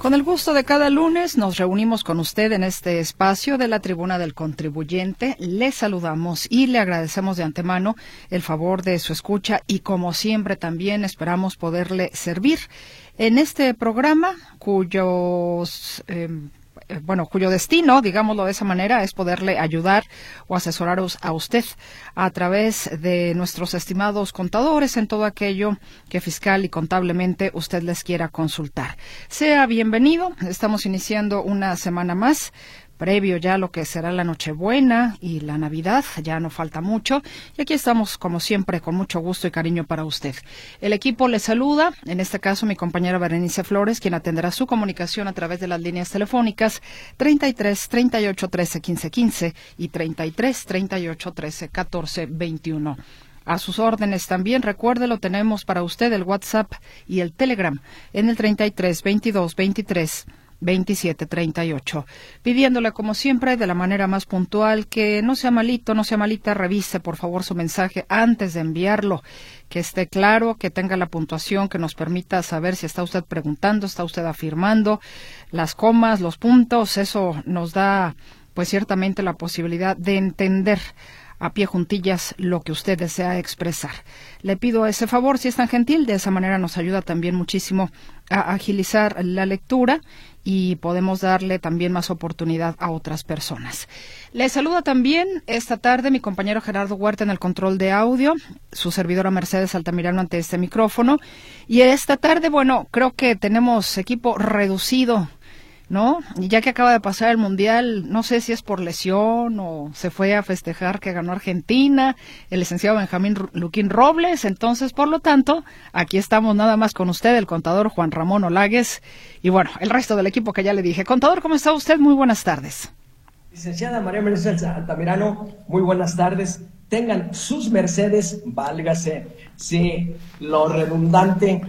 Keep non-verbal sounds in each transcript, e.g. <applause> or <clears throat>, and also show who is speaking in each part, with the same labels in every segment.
Speaker 1: Con el gusto de cada lunes nos reunimos con usted en este espacio de la Tribuna del Contribuyente. Le saludamos y le agradecemos de antemano el favor de su escucha y como siempre también esperamos poderle servir en este programa cuyos em, bueno, cuyo destino, digámoslo de esa manera, es poderle ayudar o asesorar a usted a través de nuestros estimados contadores en todo aquello que fiscal y contablemente usted les quiera consultar. Sea bienvenido. Estamos iniciando una semana más previo ya a lo que será la Nochebuena y la Navidad, ya no falta mucho, y aquí estamos como siempre con mucho gusto y cariño para usted. El equipo le saluda, en este caso mi compañera Berenice Flores, quien atenderá su comunicación a través de las líneas telefónicas 33 38 13 15 15 y 33 38 13 14 21 a sus órdenes también. Recuerde, lo tenemos para usted el WhatsApp y el Telegram en el 33 22 23 2738, pidiéndole como siempre de la manera más puntual que no sea malito, no sea malita, revise por favor su mensaje antes de enviarlo, que esté claro, que tenga la puntuación que nos permita saber si está usted preguntando, está usted afirmando, las comas, los puntos, eso nos da pues ciertamente la posibilidad de entender a pie juntillas lo que usted desea expresar. Le pido ese favor, si es tan gentil, de esa manera nos ayuda también muchísimo a agilizar la lectura y podemos darle también más oportunidad a otras personas. Le saluda también esta tarde mi compañero Gerardo Huerta en el control de audio, su servidora Mercedes Altamirano ante este micrófono. Y esta tarde, bueno, creo que tenemos equipo reducido ¿no? Y ya que acaba de pasar el Mundial, no sé si es por lesión o se fue a festejar que ganó Argentina, el licenciado Benjamín Luquín Robles, entonces, por lo tanto, aquí estamos nada más con usted, el contador Juan Ramón Olagues, y bueno, el resto del equipo que ya le dije. Contador, ¿cómo está usted? Muy buenas tardes.
Speaker 2: Licenciada María Mercedes Altamirano, muy buenas tardes. Tengan sus Mercedes, válgase, sí, lo redundante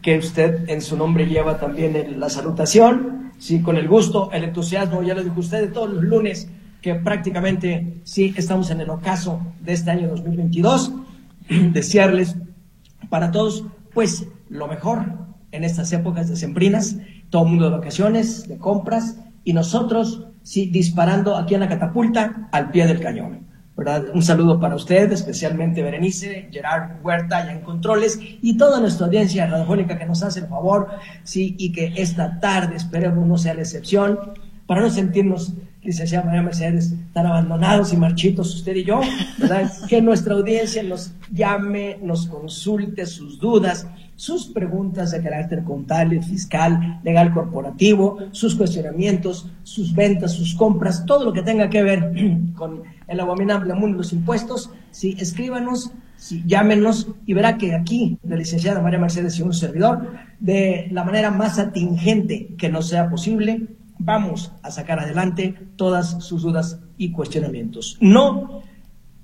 Speaker 2: que usted en su nombre lleva también la salutación sí, con el gusto, el entusiasmo, ya lo dijo usted, de todos los lunes, que prácticamente sí estamos en el ocaso de este año 2022, <clears throat> desearles para todos, pues, lo mejor en estas épocas de sembrinas, todo el mundo de vacaciones, de compras, y nosotros, sí, disparando aquí en la catapulta al pie del cañón. Un saludo para usted, especialmente Berenice, Gerard Huerta ya en controles y toda nuestra audiencia radiofónica que nos hace el favor, sí, y que esta tarde esperemos no sea la excepción, para no sentirnos, licenciada María Mercedes, tan abandonados y marchitos usted y yo, ¿verdad? <laughs> que nuestra audiencia nos llame, nos consulte sus dudas, sus preguntas de carácter contable, fiscal, legal corporativo, sus cuestionamientos, sus ventas, sus compras, todo lo que tenga que ver <clears throat> con el abominable mundo de los impuestos, sí, escríbanos, sí, llámenos y verá que aquí, la licenciada María Mercedes y un servidor, de la manera más atingente que nos sea posible, vamos a sacar adelante todas sus dudas y cuestionamientos. No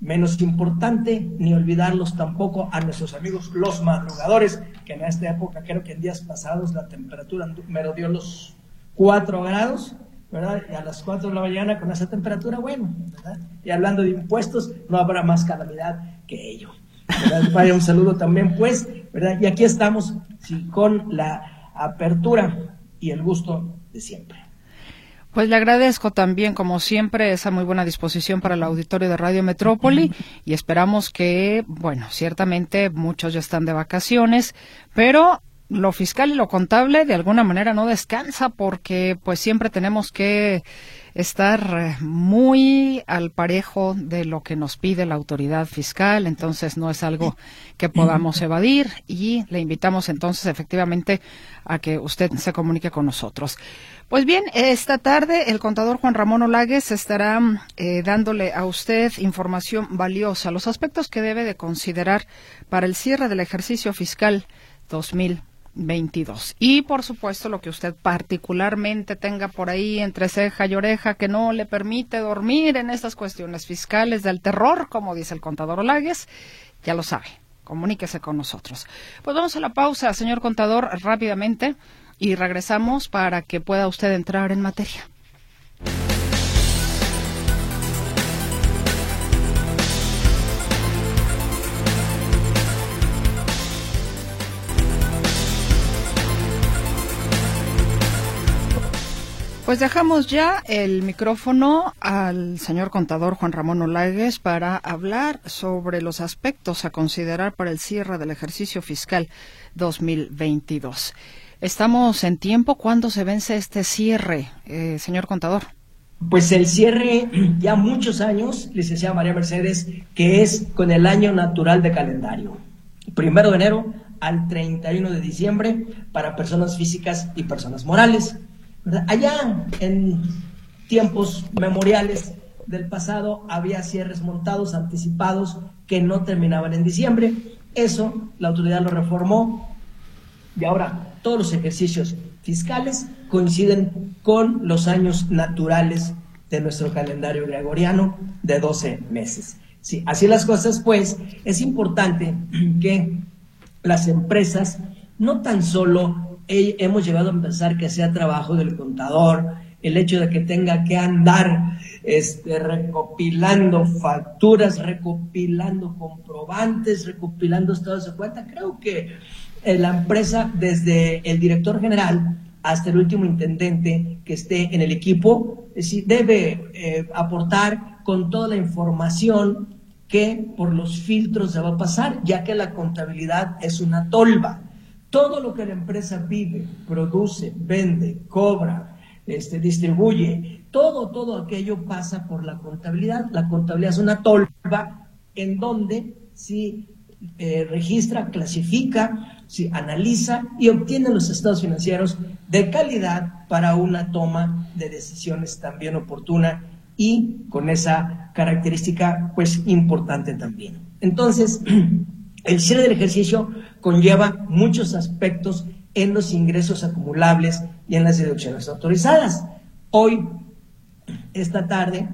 Speaker 2: menos importante, ni olvidarlos tampoco a nuestros amigos los madrugadores, que en esta época, creo que en días pasados, la temperatura me los 4 grados, ¿verdad? Y a las 4 de la mañana con esa temperatura, bueno, ¿verdad? Y hablando de impuestos, no habrá más calamidad que ello. <laughs> Vaya un saludo también, pues, ¿verdad? Y aquí estamos con la apertura y el gusto de siempre.
Speaker 1: Pues le agradezco también, como siempre, esa muy buena disposición para el auditorio de Radio Metrópoli y esperamos que, bueno, ciertamente muchos ya están de vacaciones, pero lo fiscal y lo contable de alguna manera no descansa porque pues siempre tenemos que estar eh, muy al parejo de lo que nos pide la autoridad fiscal, entonces no es algo que podamos evadir y le invitamos entonces efectivamente a que usted se comunique con nosotros. Pues bien, esta tarde el contador Juan Ramón Olagues estará eh, dándole a usted información valiosa, los aspectos que debe de considerar para el cierre del ejercicio fiscal 2000 2022. Y por supuesto lo que usted particularmente tenga por ahí entre ceja y oreja que no le permite dormir en estas cuestiones fiscales del terror, como dice el contador Olagues, ya lo sabe. Comuníquese con nosotros. Pues vamos a la pausa, señor contador, rápidamente y regresamos para que pueda usted entrar en materia. Pues dejamos ya el micrófono al señor contador Juan Ramón Olagues para hablar sobre los aspectos a considerar para el cierre del ejercicio fiscal 2022. Estamos en tiempo. ¿Cuándo se vence este cierre, eh, señor contador?
Speaker 2: Pues el cierre ya muchos años, licenciada María Mercedes, que es con el año natural de calendario. Primero de enero al 31 de diciembre para personas físicas y personas morales. Allá en tiempos memoriales del pasado había cierres montados, anticipados, que no terminaban en diciembre. Eso la autoridad lo reformó y ahora todos los ejercicios fiscales coinciden con los años naturales de nuestro calendario gregoriano de 12 meses. Sí, así las cosas, pues es importante que las empresas no tan solo hemos llegado a pensar que sea trabajo del contador, el hecho de que tenga que andar este, recopilando facturas, recopilando comprobantes, recopilando estados de cuenta. Creo que eh, la empresa, desde el director general hasta el último intendente que esté en el equipo, debe eh, aportar con toda la información que por los filtros se va a pasar, ya que la contabilidad es una tolva todo lo que la empresa vive, produce, vende, cobra, este, distribuye, todo, todo aquello pasa por la contabilidad. La contabilidad es una tolva en donde si eh, registra, clasifica, si analiza y obtiene los estados financieros de calidad para una toma de decisiones también oportuna y con esa característica pues importante también. Entonces, <clears throat> el cierre del ejercicio conlleva muchos aspectos en los ingresos acumulables y en las deducciones autorizadas. Hoy, esta tarde,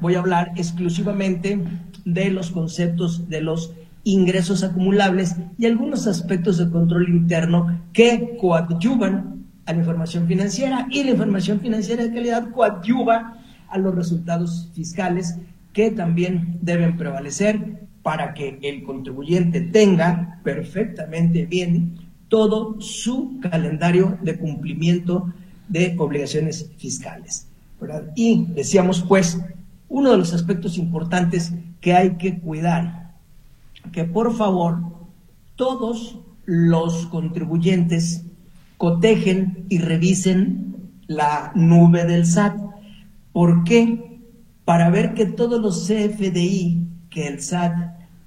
Speaker 2: voy a hablar exclusivamente de los conceptos de los ingresos acumulables y algunos aspectos de control interno que coadyuvan a la información financiera y la información financiera de calidad coadyuva a los resultados fiscales que también deben prevalecer para que el contribuyente tenga perfectamente bien todo su calendario de cumplimiento de obligaciones fiscales. Y decíamos, pues, uno de los aspectos importantes que hay que cuidar, que por favor todos los contribuyentes cotejen y revisen la nube del SAT. ¿Por qué? Para ver que todos los CFDI que el SAT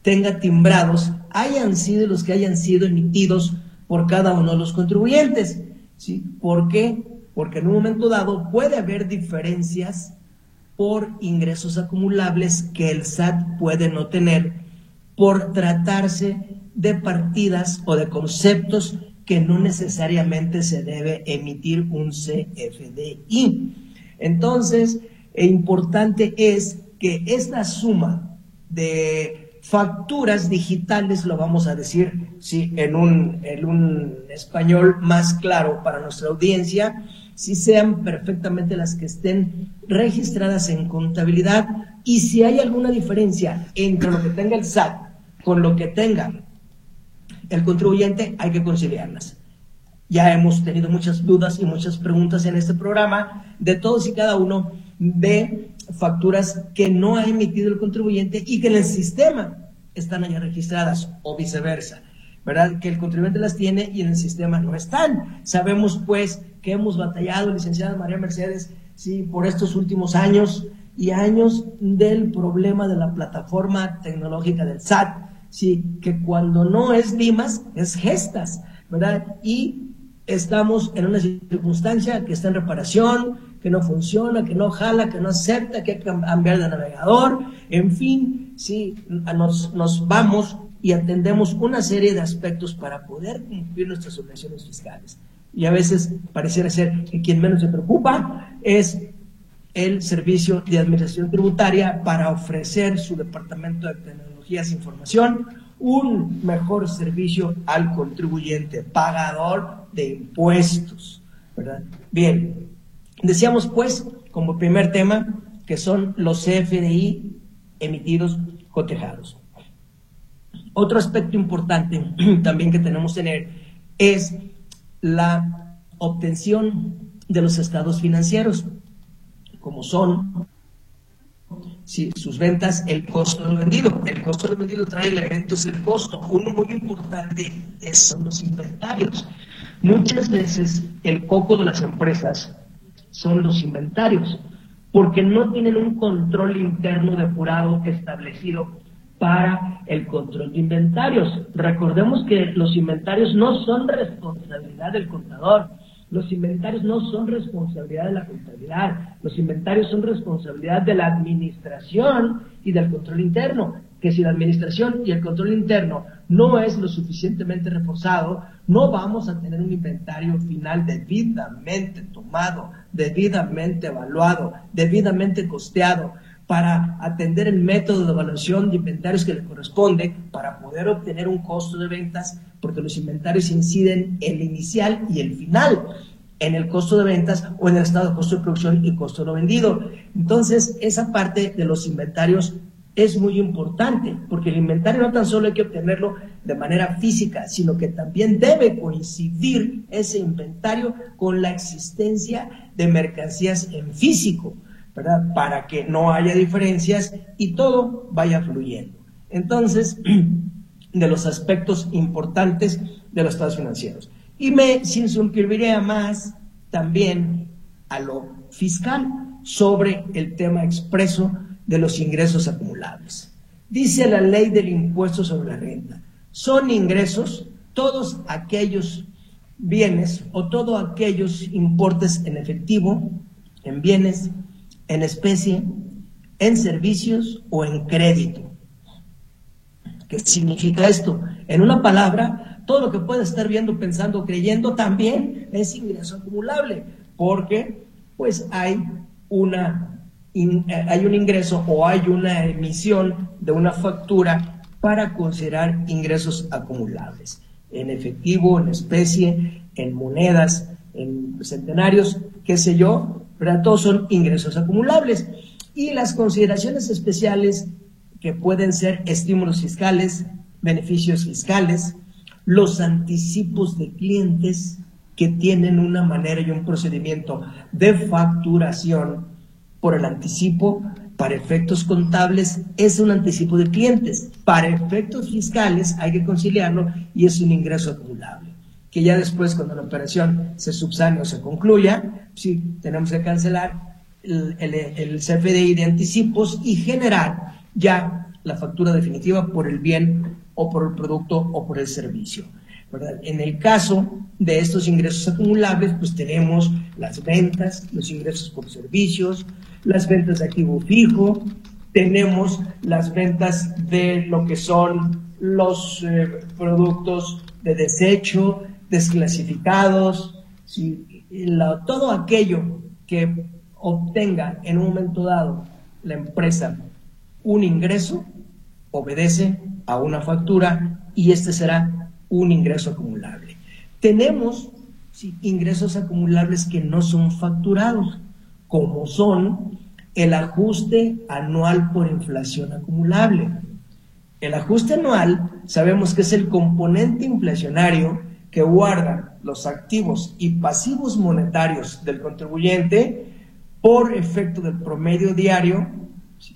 Speaker 2: tenga timbrados hayan sido los que hayan sido emitidos por cada uno de los contribuyentes. ¿sí? ¿Por qué? Porque en un momento dado puede haber diferencias por ingresos acumulables que el SAT puede no tener por tratarse de partidas o de conceptos que no necesariamente se debe emitir un CFDI. Entonces, e importante es que esta suma de facturas digitales, lo vamos a decir sí, en, un, en un español más claro para nuestra audiencia, si sean perfectamente las que estén registradas en contabilidad y si hay alguna diferencia entre lo que tenga el SAT con lo que tenga el contribuyente, hay que conciliarlas. Ya hemos tenido muchas dudas y muchas preguntas en este programa de todos y cada uno de facturas que no ha emitido el contribuyente y que en el sistema están allá registradas o viceversa. ¿verdad? Que el contribuyente las tiene y en el sistema no están. Sabemos, pues, que hemos batallado, licenciada María Mercedes, sí, por estos últimos años y años del problema de la plataforma tecnológica del SAT, sí, que cuando no es DIMAS, es gestas, ¿verdad? Y estamos en una circunstancia que está en reparación, que no funciona, que no jala, que no acepta, que hay que cambiar de navegador, en fin, sí, nos, vamos y atendemos una serie de aspectos para poder cumplir nuestras obligaciones fiscales. Y a veces pareciera ser que quien menos se preocupa es el Servicio de Administración Tributaria para ofrecer su Departamento de Tecnologías e Información un mejor servicio al contribuyente, pagador de impuestos. ¿verdad? Bien, decíamos pues, como primer tema, que son los CFDI emitidos cotejados. Otro aspecto importante <clears throat> también que tenemos que tener es la obtención de los estados financieros, como son sus ventas, el costo del vendido. El costo del vendido trae elementos del costo. Uno muy importante son los inventarios. Muchas veces el coco de las empresas son los inventarios, porque no tienen un control interno depurado establecido para el control de inventarios. Recordemos que los inventarios no son responsabilidad del contador, los inventarios no son responsabilidad de la contabilidad, los inventarios son responsabilidad de la administración y del control interno, que si la administración y el control interno no es lo suficientemente reforzado, no vamos a tener un inventario final debidamente tomado, debidamente evaluado, debidamente costeado para atender el método de evaluación de inventarios que le corresponde para poder obtener un costo de ventas, porque los inventarios inciden el inicial y el final en el costo de ventas o en el estado de costo de producción y costo no vendido. Entonces, esa parte de los inventarios es muy importante, porque el inventario no tan solo hay que obtenerlo de manera física, sino que también debe coincidir ese inventario con la existencia de mercancías en físico. Para que no haya diferencias y todo vaya fluyendo. Entonces, <clears throat> de los aspectos importantes de los estados financieros. Y me circunscribiré más también a lo fiscal sobre el tema expreso de los ingresos acumulables. Dice la ley del impuesto sobre la renta, son ingresos todos aquellos bienes o todos aquellos importes en efectivo, en bienes, en especie, en servicios o en crédito. ¿Qué significa esto? En una palabra, todo lo que puede estar viendo, pensando, creyendo también es ingreso acumulable, porque pues hay una eh, hay un ingreso o hay una emisión de una factura para considerar ingresos acumulables en efectivo, en especie, en monedas, en centenarios, qué sé yo, pero todos son ingresos acumulables. Y las consideraciones especiales que pueden ser estímulos fiscales, beneficios fiscales, los anticipos de clientes que tienen una manera y un procedimiento de facturación por el anticipo para efectos contables es un anticipo de clientes. Para efectos fiscales hay que conciliarlo y es un ingreso acumulable que ya después cuando la operación se subsane o se concluya, sí, tenemos que cancelar el, el, CFDI de anticipos y generar ya la factura definitiva por el bien o por el producto o por el servicio. En el caso de estos ingresos acumulables, pues tenemos las ventas, los ingresos por servicios, las ventas de activo fijo, tenemos las ventas de lo que son los eh, productos de desecho, desclasificados, si, todo aquello que obtenga en un momento dado la empresa un ingreso, obedece a una factura y este será un ingreso acumulable. Tenemos ingresos acumulables que no son facturados, como son el ajuste anual por inflación acumulable. El ajuste anual sabemos que es el componente inflacionario que guardan los activos y pasivos monetarios del contribuyente por efecto del promedio diario,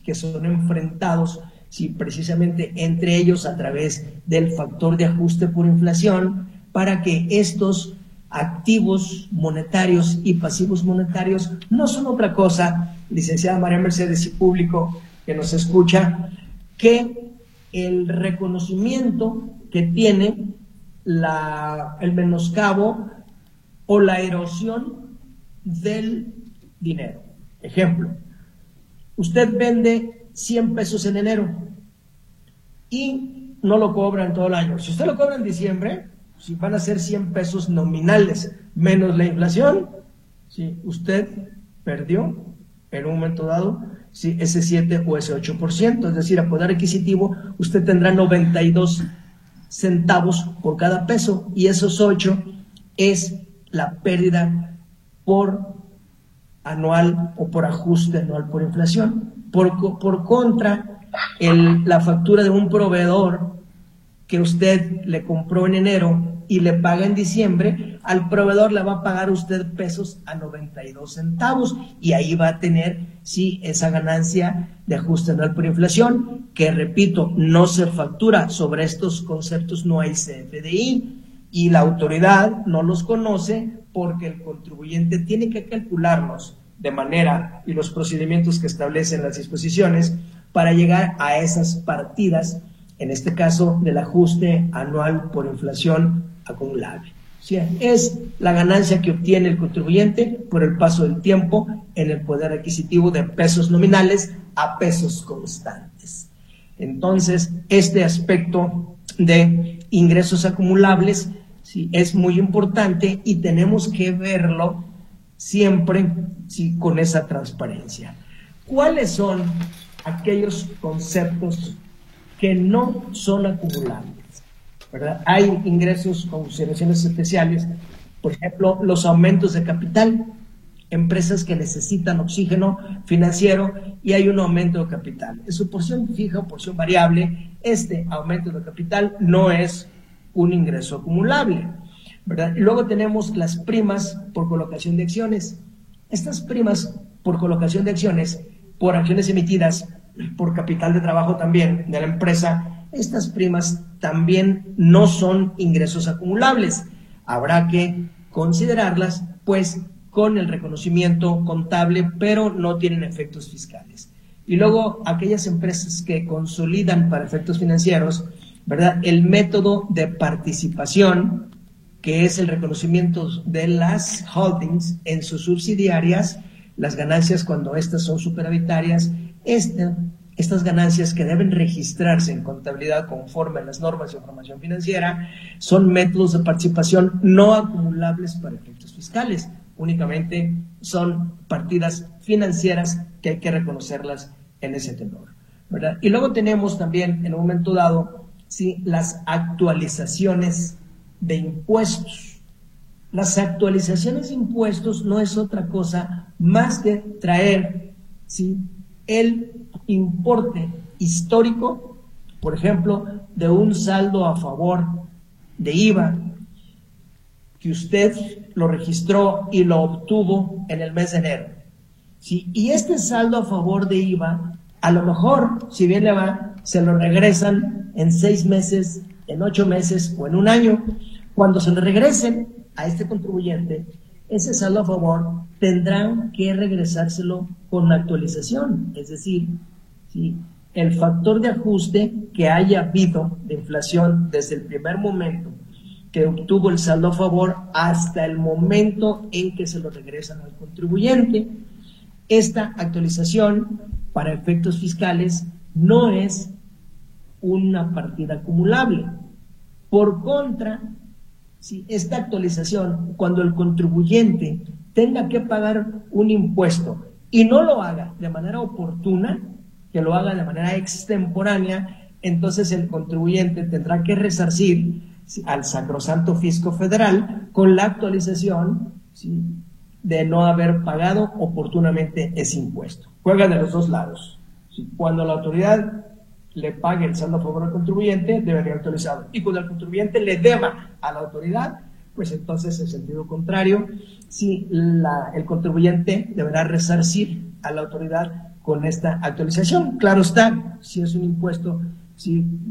Speaker 2: que son enfrentados si precisamente entre ellos a través del factor de ajuste por inflación, para que estos activos monetarios y pasivos monetarios no son otra cosa, licenciada María Mercedes y público que nos escucha, que el reconocimiento que tiene la, el menoscabo o la erosión del dinero. Ejemplo, usted vende 100 pesos en enero y no lo cobra en todo el año. Si usted lo cobra en diciembre, si van a ser 100 pesos nominales menos la inflación, si usted perdió en un momento dado si ese 7 o ese 8%, es decir, a poder adquisitivo usted tendrá 92 centavos por cada peso y esos 8 es la pérdida por anual o por ajuste anual por inflación. Por, por contra, la factura de un proveedor que usted le compró en enero y le paga en diciembre, al proveedor le va a pagar usted pesos a 92 centavos y ahí va a tener, sí, esa ganancia de ajuste anual por inflación, que repito, no se factura. Sobre estos conceptos no hay CFDI y la autoridad no los conoce porque el contribuyente tiene que calcularlos de manera y los procedimientos que establecen las disposiciones para llegar a esas partidas, en este caso del ajuste anual por inflación acumulable. es la ganancia que obtiene el contribuyente por el paso del tiempo en el poder adquisitivo de pesos nominales a pesos constantes. Entonces, este aspecto de ingresos acumulables ¿sí? es muy importante y tenemos que verlo siempre ¿sí? con esa transparencia. ¿Cuáles son aquellos conceptos que no son acumulables? ¿verdad? Hay ingresos con consideraciones especiales, por ejemplo, los aumentos de capital, empresas que necesitan oxígeno financiero y hay un aumento de capital. En su porción fija porción variable, este aumento de capital no es un ingreso acumulable. Luego tenemos las primas por colocación de acciones. Estas primas por colocación de acciones, por acciones emitidas, por capital de trabajo también de la empresa, estas primas también no son ingresos acumulables. Habrá que considerarlas, pues, con el reconocimiento contable, pero no tienen efectos fiscales. Y luego, aquellas empresas que consolidan para efectos financieros, ¿verdad? El método de participación que es el reconocimiento de las holdings en sus subsidiarias, las ganancias cuando estas son superavitarias, este, estas ganancias que deben registrarse en contabilidad conforme a las normas de información financiera son métodos de participación no acumulables para efectos fiscales, únicamente son partidas financieras que hay que reconocerlas en ese tenor. ¿verdad? Y luego tenemos también, en un momento dado, ¿sí? las actualizaciones de impuestos. Las actualizaciones de impuestos no es otra cosa más que traer ¿sí? el importe histórico, por ejemplo, de un saldo a favor de IVA que usted lo registró y lo obtuvo en el mes de enero. ¿sí? Y este saldo a favor de IVA, a lo mejor, si bien le va, se lo regresan en seis meses, en ocho meses o en un año, cuando se le regresen a este contribuyente ese saldo a favor, tendrán que regresárselo con actualización, es decir, si el factor de ajuste que haya habido de inflación desde el primer momento que obtuvo el saldo a favor hasta el momento en que se lo regresan al contribuyente. Esta actualización para efectos fiscales no es una partida acumulable. Por contra, si esta actualización, cuando el contribuyente tenga que pagar un impuesto y no lo haga de manera oportuna, que lo haga de manera extemporánea, entonces el contribuyente tendrá que resarcir al Sacrosanto Fisco Federal con la actualización de no haber pagado oportunamente ese impuesto. Juega de los dos lados. Cuando la autoridad le pague el saldo a favor del contribuyente, debería actualizado. Y cuando el contribuyente le deba a la autoridad, pues entonces en sentido contrario, si el contribuyente deberá resarcir a la autoridad con esta actualización. Claro está, si es un impuesto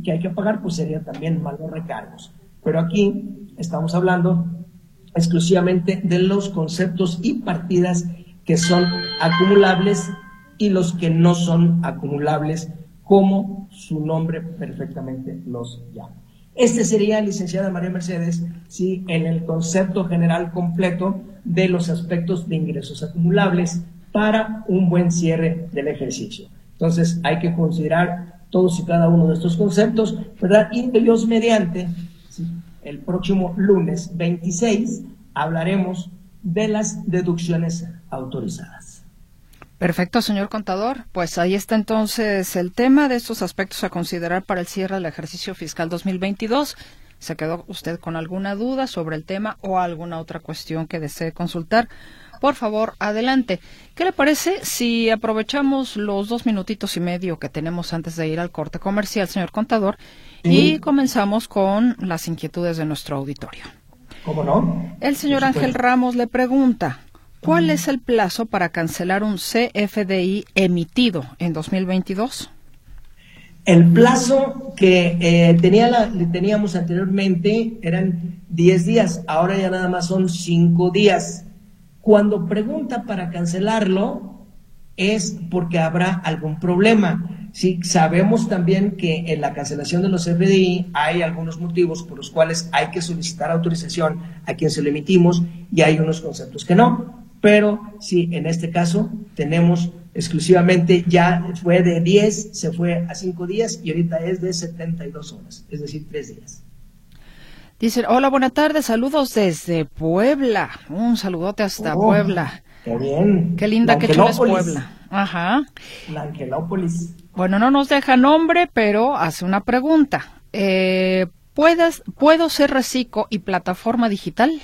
Speaker 2: que hay que pagar, pues sería también malos recargos. Pero aquí estamos hablando exclusivamente de los conceptos y partidas que son acumulables y los que no son acumulables como su nombre perfectamente los llama. Este sería, licenciada María Mercedes, sí, en el concepto general completo de los aspectos de ingresos acumulables para un buen cierre del ejercicio. Entonces, hay que considerar todos y cada uno de estos conceptos, ¿verdad? Y Dios mediante, el próximo lunes 26 hablaremos de las deducciones autorizadas.
Speaker 1: Perfecto, señor contador. Pues ahí está entonces el tema de estos aspectos a considerar para el cierre del ejercicio fiscal 2022. ¿Se quedó usted con alguna duda sobre el tema o alguna otra cuestión que desee consultar? Por favor, adelante. ¿Qué le parece si aprovechamos los dos minutitos y medio que tenemos antes de ir al corte comercial, señor contador, y comenzamos con las inquietudes de nuestro auditorio?
Speaker 2: ¿Cómo no?
Speaker 1: El señor Ángel Ramos le pregunta, ¿cuál es el plazo para cancelar un CFDI emitido en 2022?
Speaker 2: El plazo que eh, tenía teníamos anteriormente eran 10 días, ahora ya nada más son 5 días. Cuando pregunta para cancelarlo es porque habrá algún problema. Sí, sabemos también que en la cancelación de los FDI hay algunos motivos por los cuales hay que solicitar autorización a quien se lo emitimos y hay unos conceptos que no. Pero sí, en este caso tenemos exclusivamente, ya fue de 10, se fue a 5 días y ahorita es de 72 horas, es decir, 3 días.
Speaker 1: Dicen, hola, buenas tardes, saludos desde Puebla. Un saludote hasta oh, Puebla.
Speaker 2: Qué bien.
Speaker 1: Qué linda, qué chula es Puebla. Ajá.
Speaker 2: La Angelópolis.
Speaker 1: Bueno, no nos deja nombre, pero hace una pregunta. Eh, ¿puedes, ¿Puedo ser reciclo y plataforma digital?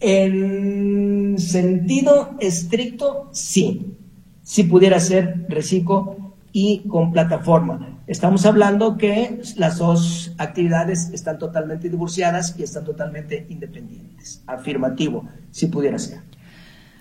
Speaker 2: En sentido estricto, sí. Si pudiera ser reciclo y con plataforma. Estamos hablando que las dos actividades están totalmente divorciadas y están totalmente independientes. Afirmativo, si pudiera ser.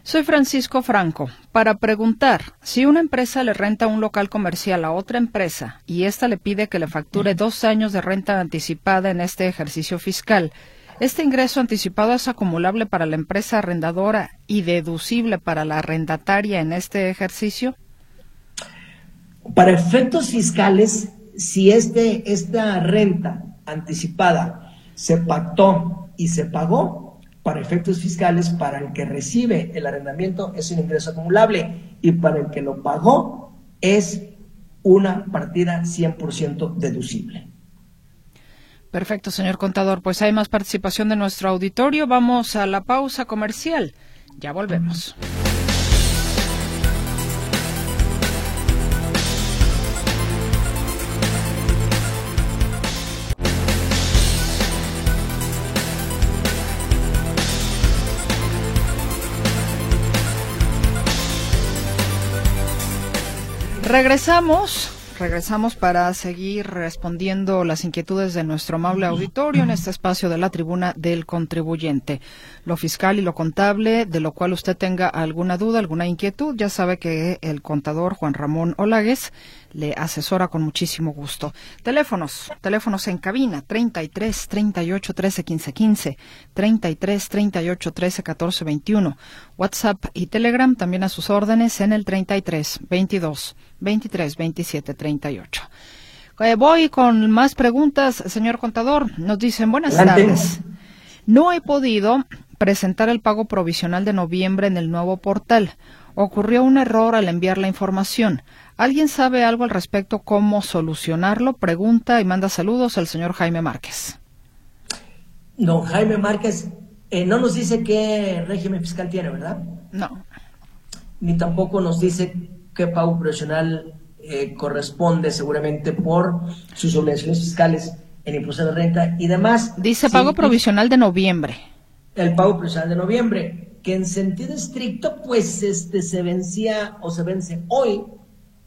Speaker 1: Soy Francisco Franco. Para preguntar, si una empresa le renta un local comercial a otra empresa y ésta le pide que le facture dos años de renta anticipada en este ejercicio fiscal, ¿este ingreso anticipado es acumulable para la empresa arrendadora y deducible para la arrendataria en este ejercicio?
Speaker 2: Para efectos fiscales, si este, esta renta anticipada se pactó y se pagó, para efectos fiscales, para el que recibe el arrendamiento es un ingreso acumulable y para el que lo pagó es una partida 100% deducible.
Speaker 1: Perfecto, señor contador. Pues hay más participación de nuestro auditorio. Vamos a la pausa comercial. Ya volvemos. Regresamos. Regresamos para seguir respondiendo las inquietudes de nuestro amable auditorio en este espacio de la tribuna del contribuyente. Lo fiscal y lo contable, de lo cual usted tenga alguna duda, alguna inquietud, ya sabe que el contador Juan Ramón Olagues le asesora con muchísimo gusto. Teléfonos, teléfonos en cabina 33 38 13 15 15, 33 38 13 14 21, WhatsApp y Telegram también a sus órdenes en el 33 22 23 27 38. voy con más preguntas, señor contador. Nos dicen buenas tardes. No he podido presentar el pago provisional de noviembre en el nuevo portal. Ocurrió un error al enviar la información. ¿Alguien sabe algo al respecto cómo solucionarlo? Pregunta y manda saludos al señor Jaime Márquez.
Speaker 2: Don Jaime Márquez eh, no nos dice qué régimen fiscal tiene, ¿verdad?
Speaker 1: No.
Speaker 2: Ni tampoco nos dice qué pago profesional eh, corresponde seguramente por sus obligaciones fiscales en impuesto de renta y demás.
Speaker 1: Dice pago provisional de noviembre.
Speaker 2: El pago provisional de noviembre, que en sentido estricto, pues este se vencía o se vence hoy,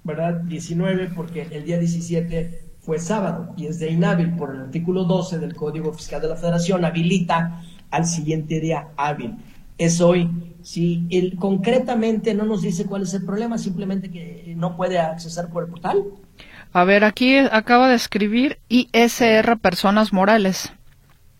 Speaker 2: ¿verdad? 19, porque el día 17 fue sábado y es de inhábil por el artículo 12 del Código Fiscal de la Federación, habilita al siguiente día hábil. Es hoy. Si él concretamente no nos dice cuál es el problema, simplemente que no puede accesar por el portal.
Speaker 1: A ver, aquí acaba de escribir ISR Personas Morales.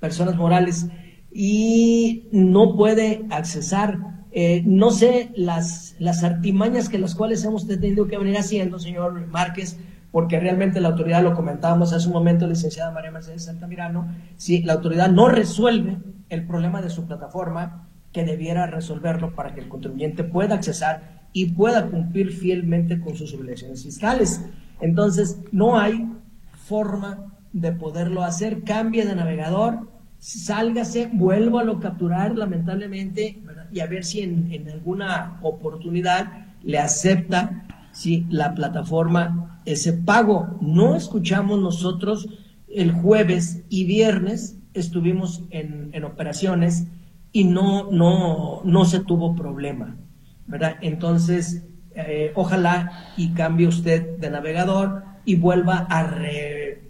Speaker 2: Personas Morales. Y no puede accesar eh, no sé las, las artimañas que las cuales hemos tenido que venir haciendo, señor Márquez, porque realmente la autoridad, lo comentábamos hace un momento, licenciada María Mercedes Santamirano, si la autoridad no resuelve el problema de su plataforma, que debiera resolverlo para que el contribuyente pueda accesar y pueda cumplir fielmente con sus obligaciones fiscales. Entonces, no hay forma de poderlo hacer. Cambie de navegador, sálgase, vuelvo a capturar, lamentablemente, y a ver si en, alguna oportunidad le acepta si la plataforma ese pago. No escuchamos nosotros el jueves y viernes estuvimos en, en operaciones y no, no, no se tuvo problema, ¿verdad? Entonces, eh, ojalá y cambie usted de navegador y vuelva a,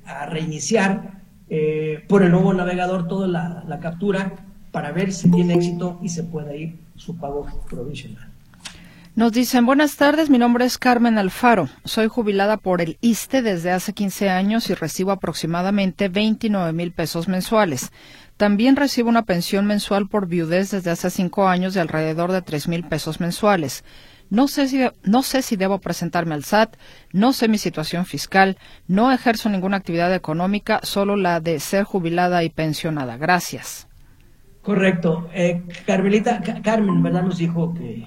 Speaker 2: a reiniciar eh, por el nuevo navegador toda la, la, captura para ver si tiene éxito y se puede ir su pago provisional.
Speaker 1: Nos dicen, buenas tardes, mi nombre es Carmen Alfaro. Soy jubilada por el ISTE desde hace 15 años y recibo aproximadamente 29 mil pesos mensuales. También recibo una pensión mensual por viudez desde hace cinco años de alrededor de tres mil pesos mensuales. No sé, si, no sé si debo presentarme al SAT, no sé mi situación fiscal, no ejerzo ninguna actividad económica, solo la de ser jubilada y pensionada. Gracias.
Speaker 2: Correcto. Eh, Carmelita, Carmen, ¿verdad? Nos dijo que...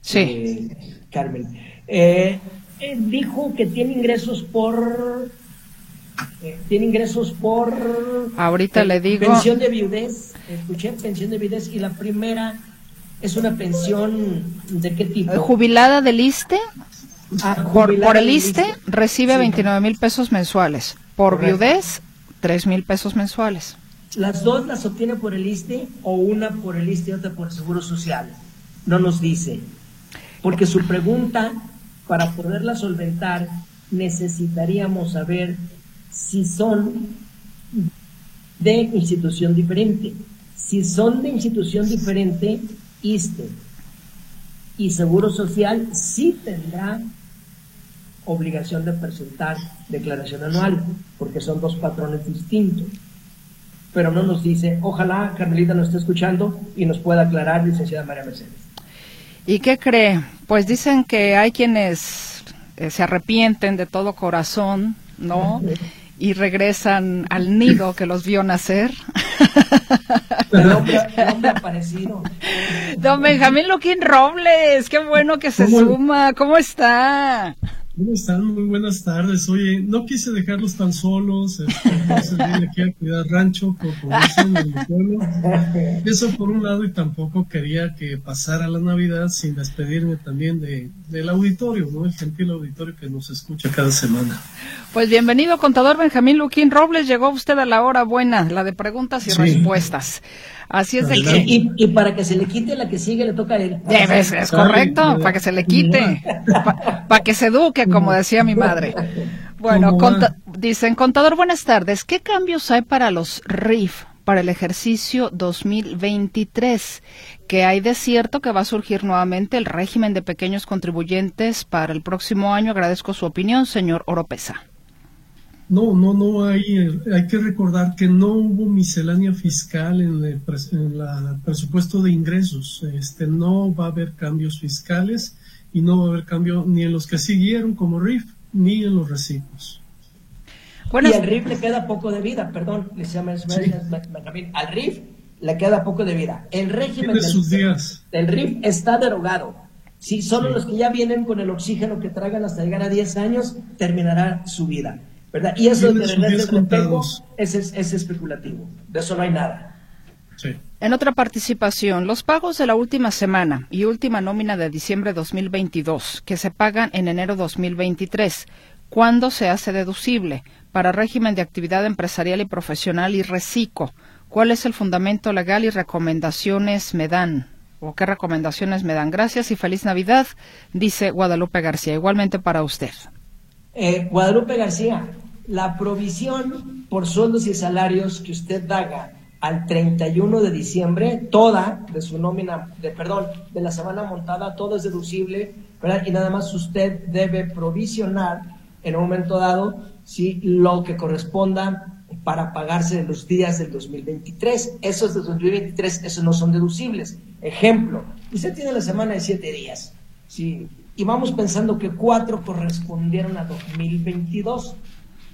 Speaker 1: Sí.
Speaker 2: Carmen. Eh, eh, dijo que tiene ingresos por eh, tiene ingresos por...
Speaker 1: Ahorita le digo...
Speaker 2: Pensión de viudez, escuché pensión de viudez y la primera es una pensión de qué tipo?
Speaker 1: Jubilada del ISTE. Ah, por, el ISTE recibe 29 mil pesos mensuales. Por viudez, 3 mil pesos mensuales.
Speaker 2: ¿Las dos las obtiene por el ISTE o una por el ISTE y otra por el Seguro Social? No nos dice. Porque su pregunta, para poderla solventar, necesitaríamos saber si son de institución diferente. Si son de institución diferente, ISTE y Seguro Social sí tendrá obligación de presentar declaración anual, porque son dos patrones distintos. Pero no nos dice, ojalá Carmelita nos esté escuchando y nos pueda aclarar, licenciada María Mercedes.
Speaker 1: ¿Y qué cree? Pues dicen que hay quienes eh, se arrepienten de todo corazón, ¿no? Y regresan al nido que los vio nacer. <laughs> Don Benjamín Luquín Robles, qué bueno que se suma. ¿Cómo está?
Speaker 3: ¿Cómo están? Muy buenas tardes. Oye, no quise dejarlos tan solos, este, no aquí a cuidar rancho, como dicen en el pueblo. Eso por un lado, y tampoco quería que pasara la Navidad sin despedirme también de, del auditorio, ¿no? El gentil auditorio que nos escucha cada semana.
Speaker 1: Pues bienvenido, contador Benjamín Luquín Robles. Llegó usted a la hora buena, la de preguntas y respuestas. Así es de
Speaker 2: que... Y, para que se le quite la que sigue le toca a él.
Speaker 1: Es, correcto, para que se le quite, para que se eduque, como decía mi madre. Bueno, dicen, contador, buenas tardes. ¿Qué cambios hay para los RIF para el ejercicio 2023? Que hay de cierto que va a surgir nuevamente el régimen de pequeños contribuyentes para el próximo año. Agradezco su opinión, señor Oropesa.
Speaker 3: No, no, no hay, hay que recordar que no hubo miscelánea fiscal en el, presupuesto de ingresos. Este, no va a haber cambios fiscales y no va a haber cambio ni en los que siguieron como RIF ni en los recibos.
Speaker 2: Bueno, y al RIF le queda poco de vida, perdón, le llama al RIF le queda poco de vida. El régimen del,
Speaker 3: sus días.
Speaker 2: del RIF está derogado. Si solo los que ya vienen con el oxígeno que tragan hasta llegar a 10 años, terminará su vida. Y eso de es, es, especulativo, de eso no hay nada.
Speaker 1: En otra participación, los pagos de la última semana y última nómina de diciembre 2022, que se pagan en enero 2023, ¿cuándo se hace deducible? Para régimen de actividad empresarial y profesional y reciclo, ¿cuál es el fundamento legal y recomendaciones me dan? ¿O qué recomendaciones me dan? Gracias y feliz Navidad, dice Guadalupe García. Igualmente para usted.
Speaker 2: Eh, Guadalupe García, la provisión por sueldos y salarios que usted haga al 31 de diciembre, toda de su nómina, de perdón, de la semana montada, todo es deducible, ¿verdad? Y nada más usted debe provisionar en un momento dado, si lo que corresponda para pagarse los días del 2023. Esos de 2023, esos no son deducibles. Ejemplo, usted tiene la semana de siete días, ¿sí? Y vamos pensando que cuatro correspondieron a 2022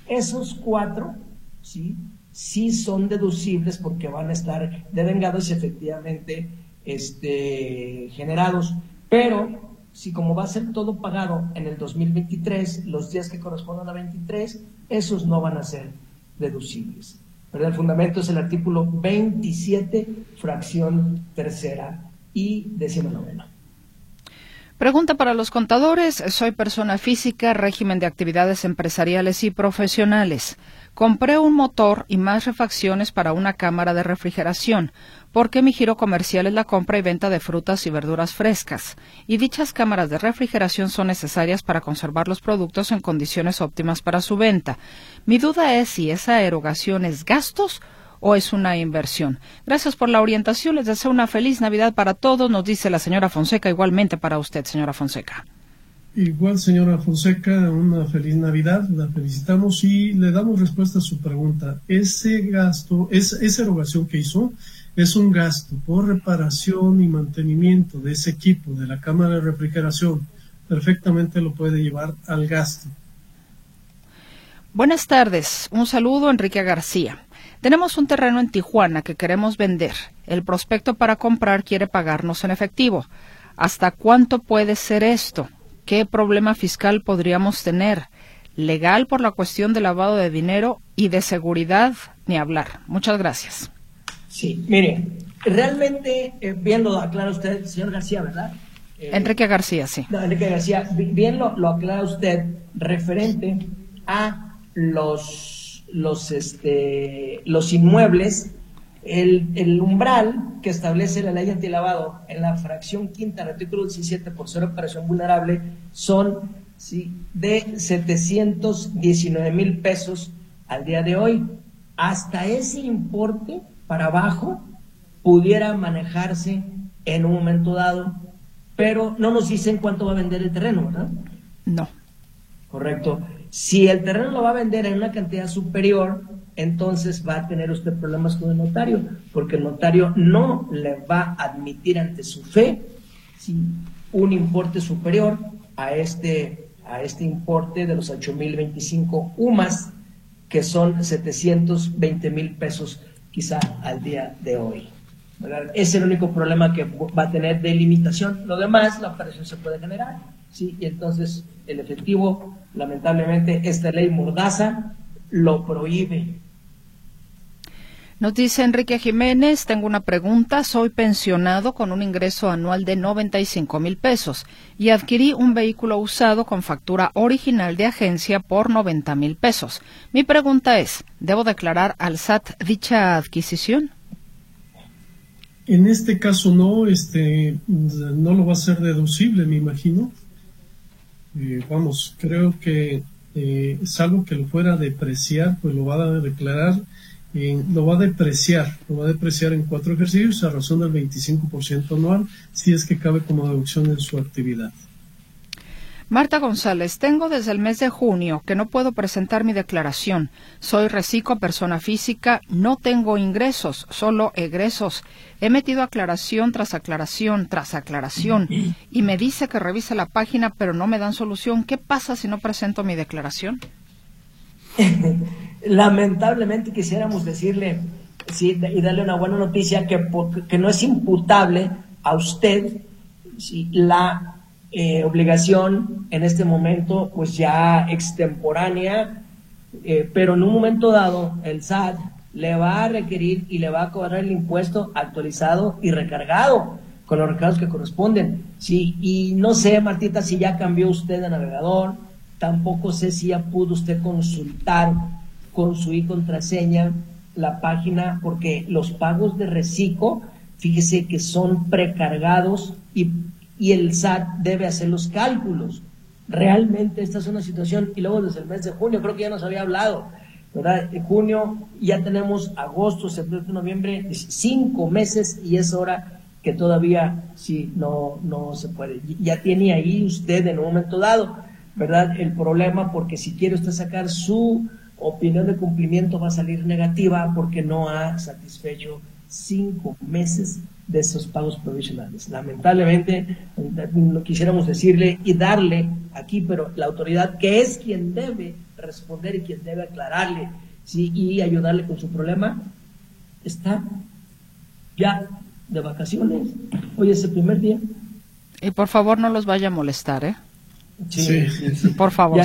Speaker 2: esos cuatro, ¿sí? sí son deducibles porque van a estar devengados y efectivamente este, generados, pero si como va a ser todo pagado en el 2023, los días que correspondan a 23, esos no van a ser deducibles. El fundamento es el artículo 27, fracción tercera y décima novena.
Speaker 1: Pregunta para los contadores. Soy persona física, régimen de actividades empresariales y profesionales. Compré un motor y más refacciones para una cámara de refrigeración, porque mi giro comercial es la compra y venta de frutas y verduras frescas, y dichas cámaras de refrigeración son necesarias para conservar los productos en condiciones óptimas para su venta. Mi duda es si esa erogación es gastos o es una inversión. Gracias por la orientación. Les deseo una feliz Navidad para todos, nos dice la señora Fonseca, igualmente para usted, señora Fonseca.
Speaker 3: Igual, señora Fonseca, una feliz Navidad, la felicitamos y le damos respuesta a su pregunta. Ese gasto, esa erogación que hizo, es un gasto por reparación y mantenimiento de ese equipo, de la cámara de refrigeración. Perfectamente lo puede llevar al gasto.
Speaker 1: Buenas tardes. Un saludo, Enrique García. Tenemos un terreno en Tijuana que queremos vender. El prospecto para comprar quiere pagarnos en efectivo. ¿Hasta cuánto puede ser esto? ¿Qué problema fiscal podríamos tener? Legal por la cuestión de lavado de dinero y de seguridad, ni hablar. Muchas gracias.
Speaker 2: Sí, mire, realmente, eh, bien lo aclara usted, señor García, ¿verdad?
Speaker 1: Eh, Enrique García, sí.
Speaker 2: Enrique García, bien lo, lo aclara usted referente a los, los, este, los inmuebles el, el, umbral que establece la ley antilavado en la fracción quinta, artículo 17, por ser operación vulnerable, son ¿sí? de 719 mil pesos al día de hoy. Hasta ese importe para abajo pudiera manejarse en un momento dado, pero no nos dicen cuánto va a vender el terreno, ¿verdad?
Speaker 1: No.
Speaker 2: Correcto. Si el terreno lo va a vender en una cantidad superior, entonces va a tener usted problemas con el notario, porque el notario no le va a admitir ante su fe un importe superior a este, a este importe de los 8.025 UMAS, que son 720 mil pesos quizá al día de hoy. Es el único problema que va a tener de limitación. Lo demás, la operación se puede generar. ¿Sí? Y entonces el efectivo, lamentablemente, esta ley mordaza lo prohíbe.
Speaker 1: Nos dice Enrique Jiménez, tengo una pregunta. Soy pensionado con un ingreso anual de 95 mil pesos y adquirí un vehículo usado con factura original de agencia por 90 mil pesos. Mi pregunta es, ¿debo declarar al SAT dicha adquisición?
Speaker 3: En este caso no, este, no lo va a ser deducible, me imagino. Eh, vamos, creo que eh, algo que lo fuera a depreciar, pues lo va a declarar lo va a depreciar, lo va a depreciar en cuatro ejercicios a razón del 25% anual, si es que cabe como deducción en su actividad.
Speaker 1: Marta González, tengo desde el mes de junio que no puedo presentar mi declaración. Soy reciclo, persona física, no tengo ingresos, solo egresos. He metido aclaración tras aclaración tras aclaración y me dice que revise la página pero no me dan solución. ¿Qué pasa si no presento mi declaración? <laughs>
Speaker 2: Lamentablemente quisiéramos decirle sí, y darle una buena noticia que, que no es imputable a usted la eh, obligación en este momento pues ya extemporánea, eh, pero en un momento dado el SAT le va a requerir y le va a cobrar el impuesto actualizado y recargado con los recargos que corresponden. Sí, y no sé, Martita, si ya cambió usted de navegador, tampoco sé si ya pudo usted consultar con su y contraseña la página, porque los pagos de reciclo, fíjese que son precargados y, y el SAT debe hacer los cálculos. Realmente esta es una situación, y luego desde el mes de junio, creo que ya nos había hablado, ¿verdad? Junio ya tenemos agosto, septiembre, noviembre, cinco meses y es hora que todavía sí no, no se puede. Ya tiene ahí usted en un momento dado, ¿verdad? El problema porque si quiere usted sacar su opinión de cumplimiento va a salir negativa porque no ha satisfecho cinco meses de esos pagos provisionales. Lamentablemente, no quisiéramos decirle y darle aquí, pero la autoridad que es quien debe responder y quien debe aclararle ¿sí? y ayudarle con su problema, está ya de vacaciones. Hoy es el primer día.
Speaker 1: Y por favor no los vaya a molestar, ¿eh?
Speaker 2: Sí, sí, sí.
Speaker 1: Por favor,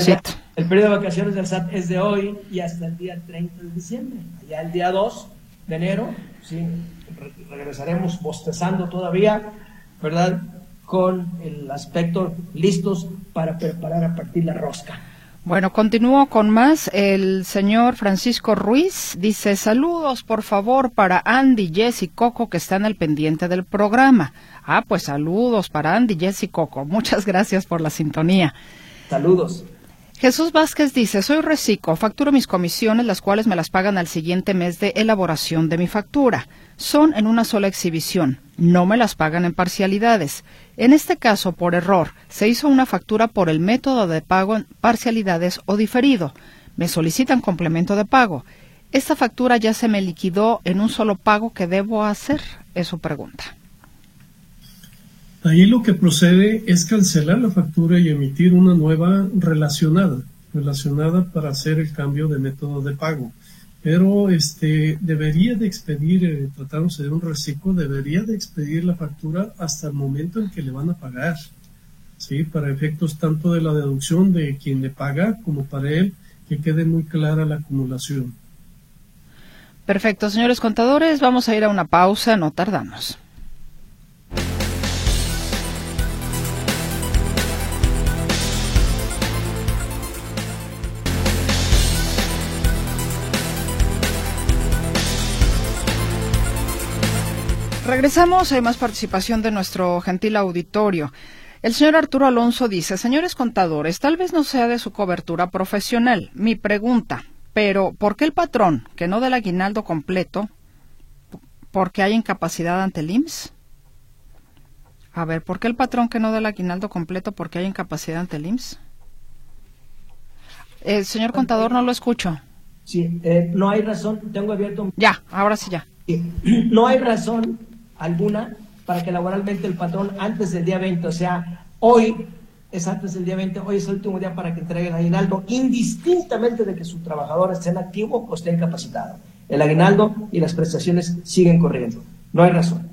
Speaker 2: el periodo de vacaciones del SAT es de hoy y hasta el día 30 de diciembre. Ya el día 2 de enero, sí, regresaremos bostezando todavía, ¿verdad? Con el aspecto listos para preparar a partir la rosca.
Speaker 1: Bueno, continúo con más. El señor Francisco Ruiz dice, saludos por favor para Andy, Jess y Coco que están al pendiente del programa. Ah, pues saludos para Andy, Jess y Coco. Muchas gracias por la sintonía.
Speaker 2: Saludos.
Speaker 1: Jesús Vázquez dice, soy reciclo, facturo mis comisiones, las cuales me las pagan al siguiente mes de elaboración de mi factura. Son en una sola exhibición, no me las pagan en parcialidades. En este caso, por error, se hizo una factura por el método de pago en parcialidades o diferido. Me solicitan complemento de pago. Esta factura ya se me liquidó en un solo pago que debo hacer, es su pregunta.
Speaker 3: Ahí lo que procede es cancelar la factura y emitir una nueva relacionada, relacionada para hacer el cambio de método de pago. Pero este debería de expedir, eh, tratándose de un reciclo, debería de expedir la factura hasta el momento en que le van a pagar, ¿sí? Para efectos tanto de la deducción de quien le paga como para él, que quede muy clara la acumulación.
Speaker 1: Perfecto, señores contadores, vamos a ir a una pausa, no tardamos. Regresamos, hay más participación de nuestro gentil auditorio. El señor Arturo Alonso dice, señores contadores, tal vez no sea de su cobertura profesional. Mi pregunta, pero ¿por qué el patrón que no da el aguinaldo completo? ¿Porque hay incapacidad ante el IMSS? A ver, ¿por qué el patrón que no da el aguinaldo completo? ¿Porque hay incapacidad ante el IMSS? El señor contador, no lo escucho.
Speaker 2: Sí, eh, no hay razón, tengo abierto.
Speaker 1: Ya, ahora sí ya. <clears throat>
Speaker 2: No hay razón alguna para que laboralmente el patrón antes del día 20, o sea, hoy es antes del día 20, hoy es el último día para que entreguen aguinaldo, indistintamente de que su trabajador esté en activo o esté incapacitado. El aguinaldo y las prestaciones siguen corriendo. No hay razón.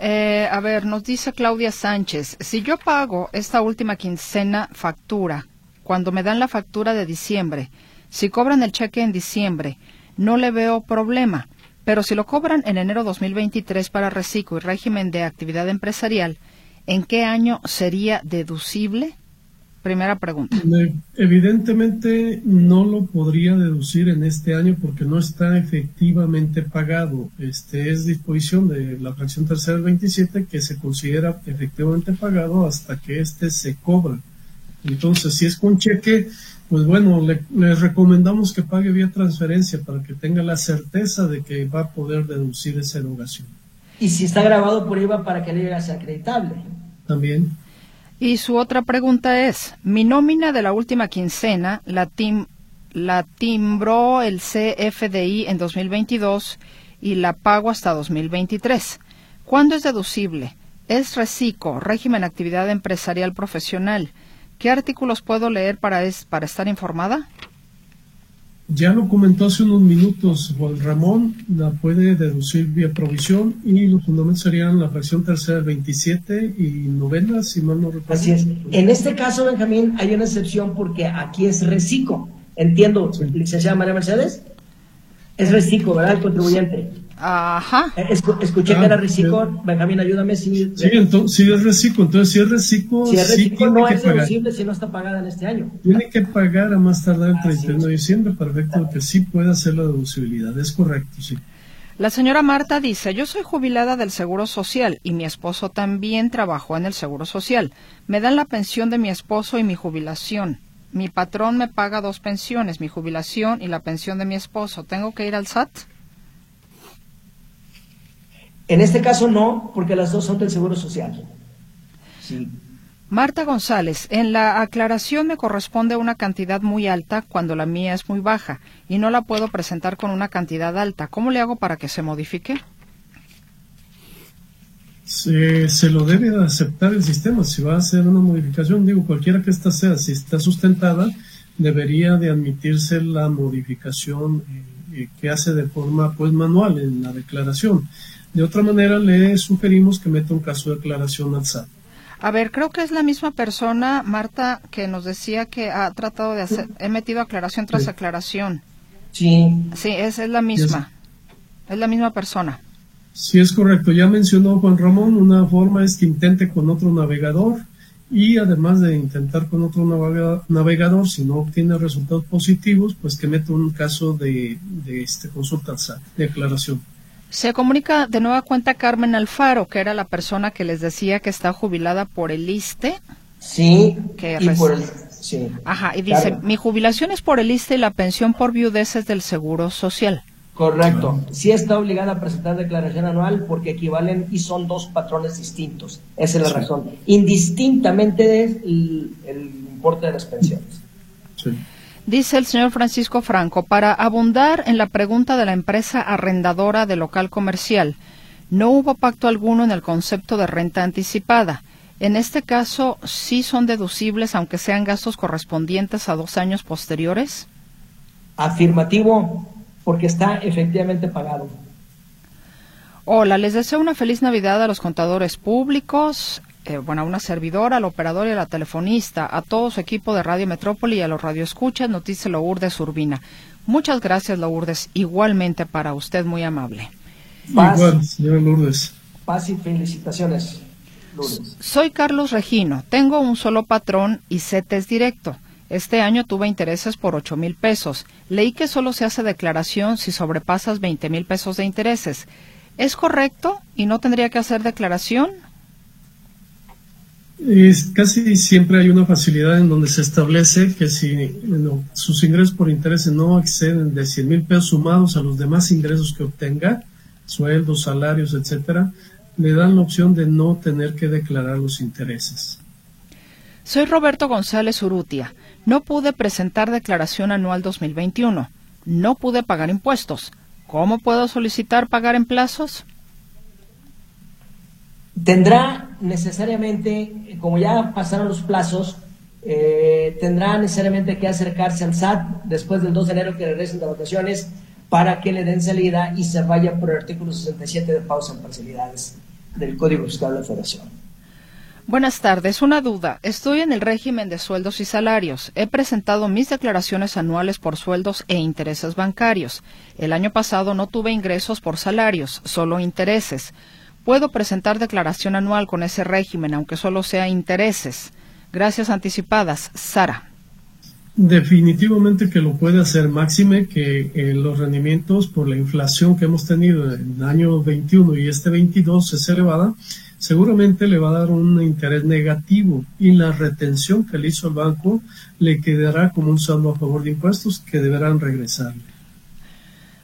Speaker 1: Eh, a ver, nos dice Claudia Sánchez, si yo pago esta última quincena factura, cuando me dan la factura de diciembre, si cobran el cheque en diciembre, no le veo problema. Pero si lo cobran en enero 2023 para reciclo y régimen de actividad empresarial, ¿en qué año sería deducible? Primera pregunta.
Speaker 3: Evidentemente no lo podría deducir en este año porque no está efectivamente pagado. Este es disposición de la fracción tercera del 27 que se considera efectivamente pagado hasta que éste se cobra. Entonces, si es con cheque, pues bueno, le, recomendamos que pague vía transferencia para que tenga la certeza de que va a poder deducir esa erogación.
Speaker 2: Y si está grabado por IVA para que le llegue a ser acreditable.
Speaker 3: También.
Speaker 1: Y su otra pregunta es, mi nómina de la última quincena la, tim, la timbró el CFDI en 2022 y la pago hasta 2023. ¿Cuándo es deducible? ¿Es reciclo, régimen actividad empresarial profesional? ¿Qué artículos puedo leer para, es, para estar informada?
Speaker 3: Ya lo comentó hace unos minutos Juan Ramón, la puede deducir vía provisión y los fundamentos serían la fracción tercera 27 y novena, si mal no recuerdo.
Speaker 2: Así es. En este caso, Benjamín, hay una excepción porque aquí es reciclo. Entiendo, licenciada María Mercedes. Es reciclo, ¿verdad? El contribuyente.
Speaker 1: Ajá.
Speaker 2: Eh, escuché que era ah, reciclo. Benjamín, ayúdame si.
Speaker 3: Sí, entonces, si es reciclo. Entonces, si es reciclo.
Speaker 2: Si es reciclo, no es deducible si no está pagada en este año.
Speaker 3: Tiene que pagar a más tardar el 31 de diciembre para efecto que sí pueda hacer la deducibilidad. Es correcto, sí.
Speaker 1: La señora Marta dice, yo soy jubilada del Seguro Social y mi esposo también trabajó en el Seguro Social. Me dan la pensión de mi esposo y mi jubilación. Mi patrón me paga dos pensiones, mi jubilación y la pensión de mi esposo. ¿Tengo que ir al SAT?
Speaker 2: En este caso no, porque las dos son del Seguro Social.
Speaker 1: Marta González, en la aclaración me corresponde una cantidad muy alta cuando la mía es muy baja y no la puedo presentar con una cantidad alta. ¿Cómo le hago para que se modifique?
Speaker 3: Se, se, lo debe aceptar el sistema. Si va a hacer una modificación, digo, cualquiera que ésta sea, si está sustentada, debería de admitirse la modificación eh, que hace de forma pues manual en la declaración. De otra manera, le sugerimos que meta un caso de declaración al SAT.
Speaker 1: A ver, creo que es la misma persona, Marta, que nos decía que ha tratado de hacer, he metido aclaración tras aclaración.
Speaker 2: Sí.
Speaker 1: Sí, es, es la misma. Es la misma persona.
Speaker 3: Sí, es correcto. Ya mencionó Juan Ramón, una forma es que intente con otro navegador y además de intentar con otro navegador, si no obtiene resultados positivos, pues que meta un caso de, de este, consulta de aclaración.
Speaker 1: Se comunica de nueva cuenta Carmen Alfaro, que era la persona que les decía que está jubilada por el ISTE.
Speaker 2: Sí, y por el, sí.
Speaker 1: Ajá, y dice, mi jubilación es por el ISTE y la pensión por viudez es del Seguro Social.
Speaker 2: Correcto. Sí está obligada a presentar declaración anual porque equivalen y son dos patrones distintos. Esa es la razón. Indistintamente del el importe de las pensiones.
Speaker 1: Sí. Dice el señor Francisco Franco, para abundar en la pregunta de la empresa arrendadora de local comercial, no hubo pacto alguno en el concepto de renta anticipada. En este caso, ¿sí son deducibles aunque sean gastos correspondientes a dos años posteriores?
Speaker 2: Afirmativo, porque está efectivamente pagado.
Speaker 1: Hola, les deseo una feliz Navidad a los contadores públicos, eh, bueno, a una servidora, al operador y a la telefonista, a todo su equipo de Radio Metrópoli y a los radioescuchas, noticia Lourdes Urbina. Muchas gracias, Lourdes. Igualmente para usted, muy amable.
Speaker 3: Igual, señora Lourdes.
Speaker 2: Paz y felicitaciones, Lourdes.
Speaker 1: Soy Carlos Regino. Tengo un solo patrón y CETES directo. Este año tuve intereses por ocho mil pesos. Leí que solo se hace declaración si sobrepasas veinte mil pesos de intereses. ¿Es correcto y no tendría que hacer declaración?
Speaker 3: Es, casi siempre hay una facilidad en donde se establece que si sus ingresos por intereses no exceden de 100 mil pesos sumados a los demás ingresos que obtenga, sueldos, salarios, etcétera, le dan la opción de no tener que declarar los intereses.
Speaker 1: Soy Roberto González Urrutia. No pude presentar declaración anual 2021. No pude pagar impuestos. ¿Cómo puedo solicitar pagar en plazos?
Speaker 2: Tendrá necesariamente, como ya pasaron los plazos, eh, tendrá necesariamente que acercarse al SAT después del 2 de enero que regresen de vacaciones para que le den salida y se vaya por el artículo 67 de pausa en parcialidades del Código Fiscal de la Federación.
Speaker 1: Buenas tardes. Una duda. Estoy en el régimen de sueldos y salarios. He presentado mis declaraciones anuales por sueldos e intereses bancarios. El año pasado no tuve ingresos por salarios, solo intereses. Puedo presentar declaración anual con ese régimen, aunque solo sea intereses. Gracias anticipadas. Sara.
Speaker 3: Definitivamente que lo puede hacer, máxime que eh, los rendimientos por la inflación que hemos tenido en el año 21 y este 22 es elevada, seguramente le va a dar un interés negativo y la retención que le hizo el banco le quedará como un saldo a favor de impuestos que deberán regresarle.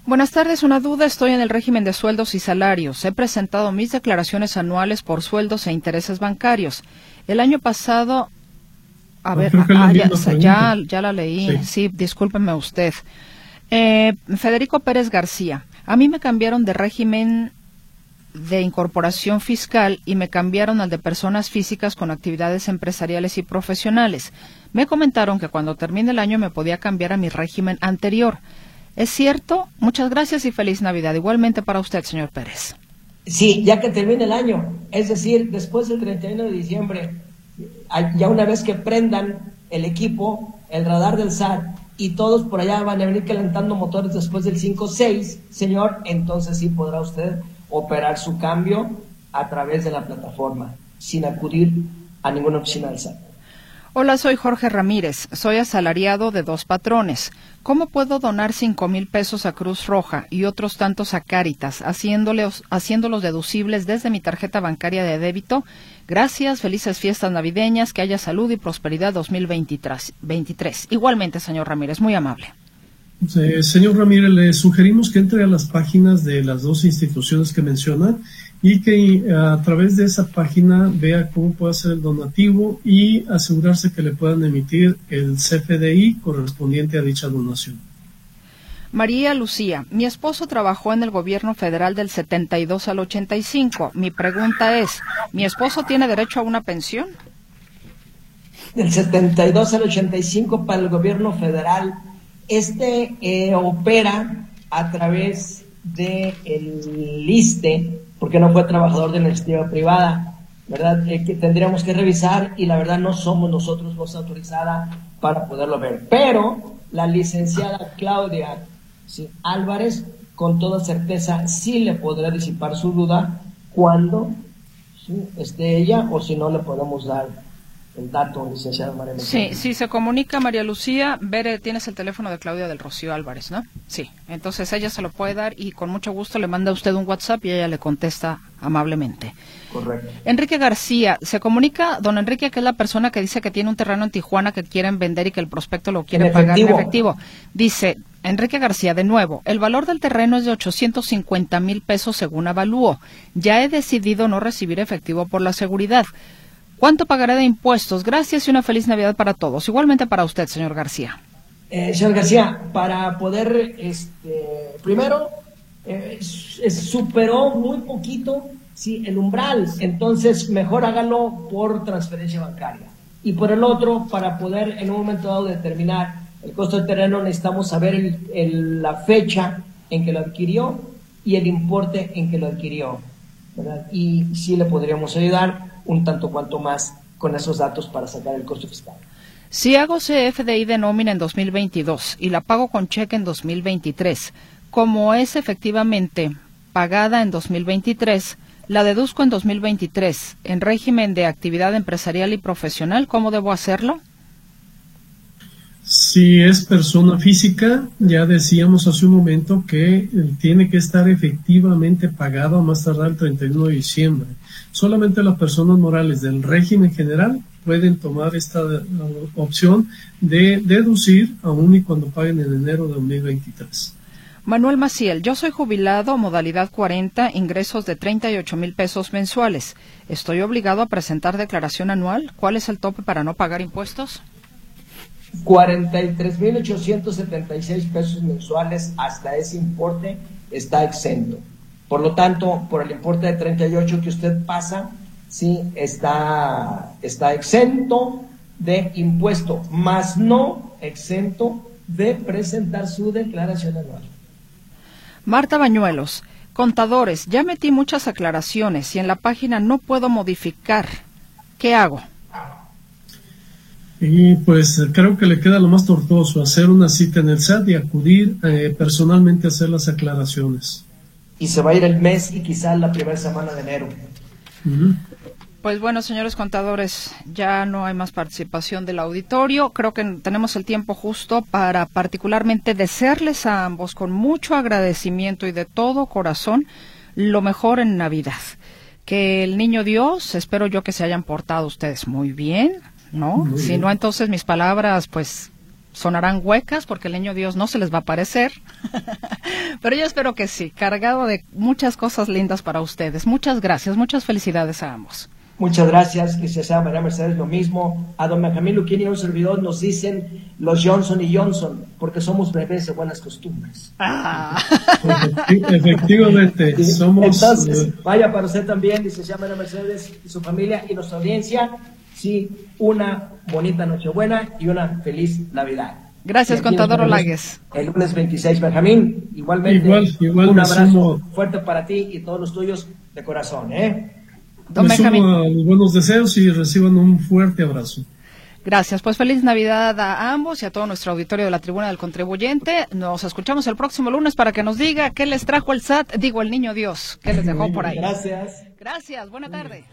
Speaker 1: Buenas tardes, una duda. Estoy en el régimen de sueldos y salarios. He presentado mis declaraciones anuales por sueldos e intereses bancarios. El año pasado, a ver, ah, ya, ya, la leí. Sí, discúlpeme usted. Eh, Federico Pérez García. A mí me cambiaron de régimen de incorporación fiscal y me cambiaron al de personas físicas con actividades empresariales y profesionales. Me comentaron que cuando termine el año me podía cambiar a mi régimen anterior. ¿Es cierto? Muchas gracias y feliz Navidad. Igualmente para usted, señor Pérez.
Speaker 2: Sí, ya que termine el año, es decir, después del 31 de diciembre, ya una vez que prendan el equipo, el radar del SAT y todos por allá van a venir calentando motores después del 5-6, señor, entonces sí podrá usted operar su cambio a través de la plataforma, sin acudir a ninguna oficina del SAT.
Speaker 1: Hola, soy Jorge Ramírez. Soy asalariado de dos patrones. ¿Cómo puedo donar cinco mil pesos a Cruz Roja y otros tantos a Cáritas, haciéndolos, deducibles desde mi tarjeta bancaria de débito? Gracias, felices fiestas navideñas, que haya salud y prosperidad 2023. Igualmente, señor Ramírez, muy amable.
Speaker 3: Señor Ramírez, le sugerimos que entre a las páginas de las dos instituciones que menciona y que eh, a través de esa página vea cómo puede hacer el donativo y asegurarse que le puedan emitir el CFDI correspondiente a dicha donación.
Speaker 1: María Lucía, mi esposo trabajó en el gobierno federal del 72 al 85. Mi pregunta es, ¿mi esposo tiene derecho a una pensión?
Speaker 2: Del 72 al 85 para el gobierno federal, este eh, opera a través del de ISTE porque no fue trabajador de la iniciativa privada. ¿verdad? Eh, que tendríamos que revisar y la verdad no somos nosotros voz autorizada para poderlo ver. Pero la licenciada Claudia Álvarez, con toda certeza, sí le podrá disipar su duda cuando esté ella o si no le podemos dar el dato, licenciada María
Speaker 1: Sí, sí, se comunica María Lucía. Bere, tienes el teléfono de Claudia del Rocío Álvarez, ¿no? Sí, entonces ella se lo puede dar y con mucho gusto le manda a usted un WhatsApp y ella le contesta amablemente.
Speaker 2: Correcto.
Speaker 1: Enrique García, se comunica, don Enrique, que es la persona que dice que tiene un terreno en Tijuana que quieren vender y que el prospecto lo quiere pagar en efectivo. Dice, Enrique García, de nuevo, el valor del terreno es de 850 mil pesos según avalúo. Ya he decidido no recibir efectivo por la seguridad. ¿Cuánto pagaré de impuestos? Gracias y una feliz Navidad para todos. Igualmente para usted, señor García.
Speaker 2: Eh, señor García, para poder, este, primero, eh, superó muy poquito sí, el umbral, entonces mejor hágalo por transferencia bancaria. Y por el otro, para poder en un momento dado determinar el costo del terreno, necesitamos saber la fecha en que lo adquirió y el importe en que lo adquirió. Y sí le podríamos ayudar un tanto cuanto más con esos datos para sacar el costo fiscal.
Speaker 1: Si hago CFDI de nómina en 2022 y la pago con cheque en 2023, como es efectivamente pagada en 2023, la deduzco en 2023 en régimen de actividad empresarial y profesional, ¿cómo debo hacerlo?
Speaker 3: Si es persona física, ya decíamos hace un momento que tiene que estar efectivamente pagado a más tardar el 31 de diciembre. Solamente las personas morales del régimen general pueden tomar esta uh, opción de deducir aún y cuando paguen en enero de 2023.
Speaker 1: Manuel Maciel, yo soy jubilado, modalidad 40, ingresos de 38 mil pesos mensuales. ¿Estoy obligado a presentar declaración anual? ¿Cuál es el tope para no pagar impuestos?
Speaker 2: 43.876 pesos mensuales hasta ese importe está exento. Por lo tanto, por el importe de 38 que usted pasa, sí está, está exento de impuesto, más no exento de presentar su declaración anual.
Speaker 1: Marta Bañuelos, contadores, ya metí muchas aclaraciones y en la página no puedo modificar. ¿Qué hago?
Speaker 3: Y pues creo que le queda lo más tortuoso, hacer una cita en el SAT y acudir eh, personalmente a hacer las aclaraciones.
Speaker 2: Y se va a ir el mes y quizás la primera semana de enero.
Speaker 1: Pues bueno, señores contadores, ya no hay más participación del auditorio. Creo que tenemos el tiempo justo para particularmente desearles a ambos con mucho agradecimiento y de todo corazón lo mejor en Navidad. Que el niño Dios, espero yo que se hayan portado ustedes muy bien, ¿no? si no, entonces mis palabras, pues, sonarán huecas porque el niño Dios no se les va a parecer. <laughs> Pero yo espero que sí, cargado de muchas cosas lindas para ustedes. Muchas gracias, muchas felicidades a ambos.
Speaker 2: Muchas gracias, licenciada María Mercedes, lo mismo. A don Benjamín Luquín y a un servidor nos dicen los Johnson y Johnson, porque somos bebés de buenas costumbres. <laughs>
Speaker 1: Ah.
Speaker 3: Efectivamente, <laughs> somos...
Speaker 2: Entonces, vaya para usted también, licenciada María Mercedes y su familia y nuestra audiencia sí una bonita Nochebuena y una feliz Navidad.
Speaker 1: Gracias, contador Olagues.
Speaker 2: El lunes 26, Benjamín, igualmente.
Speaker 3: Igual,
Speaker 2: un abrazo fuerte para ti y todos los tuyos de corazón, ¿eh?
Speaker 3: Don Benjamín. los buenos deseos y reciban un fuerte abrazo.
Speaker 1: Gracias. Pues feliz Navidad a ambos y a todo nuestro auditorio de la Tribuna del Contribuyente. Nos escuchamos el próximo lunes para que nos diga qué les trajo el SAT, digo el niño Dios, qué les dejó por ahí.
Speaker 2: Gracias.
Speaker 1: Gracias. Buena tarde.